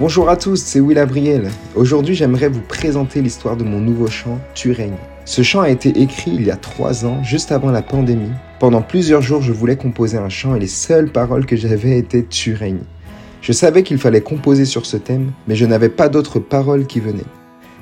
Bonjour à tous, c'est Will Abriel. Aujourd'hui, j'aimerais vous présenter l'histoire de mon nouveau chant, Tu règnes. Ce chant a été écrit il y a trois ans, juste avant la pandémie. Pendant plusieurs jours, je voulais composer un chant et les seules paroles que j'avais étaient Tu règnes. Je savais qu'il fallait composer sur ce thème, mais je n'avais pas d'autres paroles qui venaient.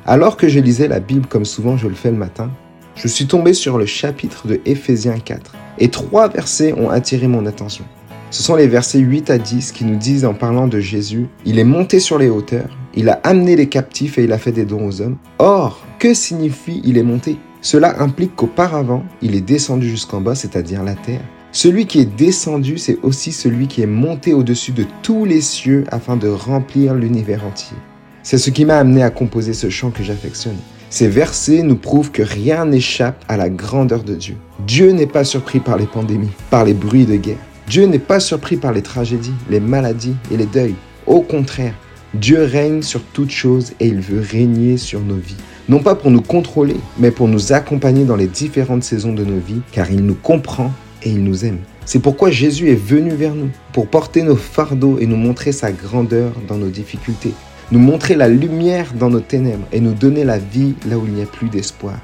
Alors que je lisais la Bible comme souvent je le fais le matin, je suis tombé sur le chapitre de Éphésiens 4 et trois versets ont attiré mon attention. Ce sont les versets 8 à 10 qui nous disent en parlant de Jésus, il est monté sur les hauteurs, il a amené les captifs et il a fait des dons aux hommes. Or, que signifie il est monté Cela implique qu'auparavant, il est descendu jusqu'en bas, c'est-à-dire la terre. Celui qui est descendu, c'est aussi celui qui est monté au-dessus de tous les cieux afin de remplir l'univers entier. C'est ce qui m'a amené à composer ce chant que j'affectionne. Ces versets nous prouvent que rien n'échappe à la grandeur de Dieu. Dieu n'est pas surpris par les pandémies, par les bruits de guerre. Dieu n'est pas surpris par les tragédies, les maladies et les deuils. Au contraire, Dieu règne sur toutes choses et il veut régner sur nos vies. Non pas pour nous contrôler, mais pour nous accompagner dans les différentes saisons de nos vies, car il nous comprend et il nous aime. C'est pourquoi Jésus est venu vers nous, pour porter nos fardeaux et nous montrer sa grandeur dans nos difficultés, nous montrer la lumière dans nos ténèbres et nous donner la vie là où il n'y a plus d'espoir.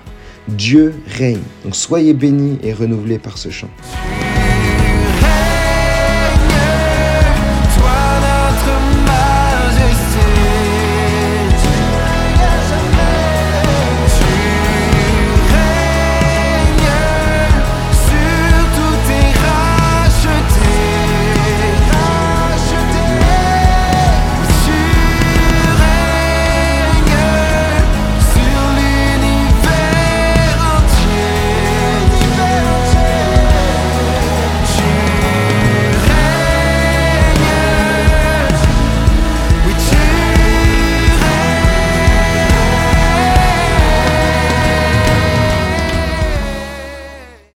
Dieu règne, donc soyez bénis et renouvelés par ce chant.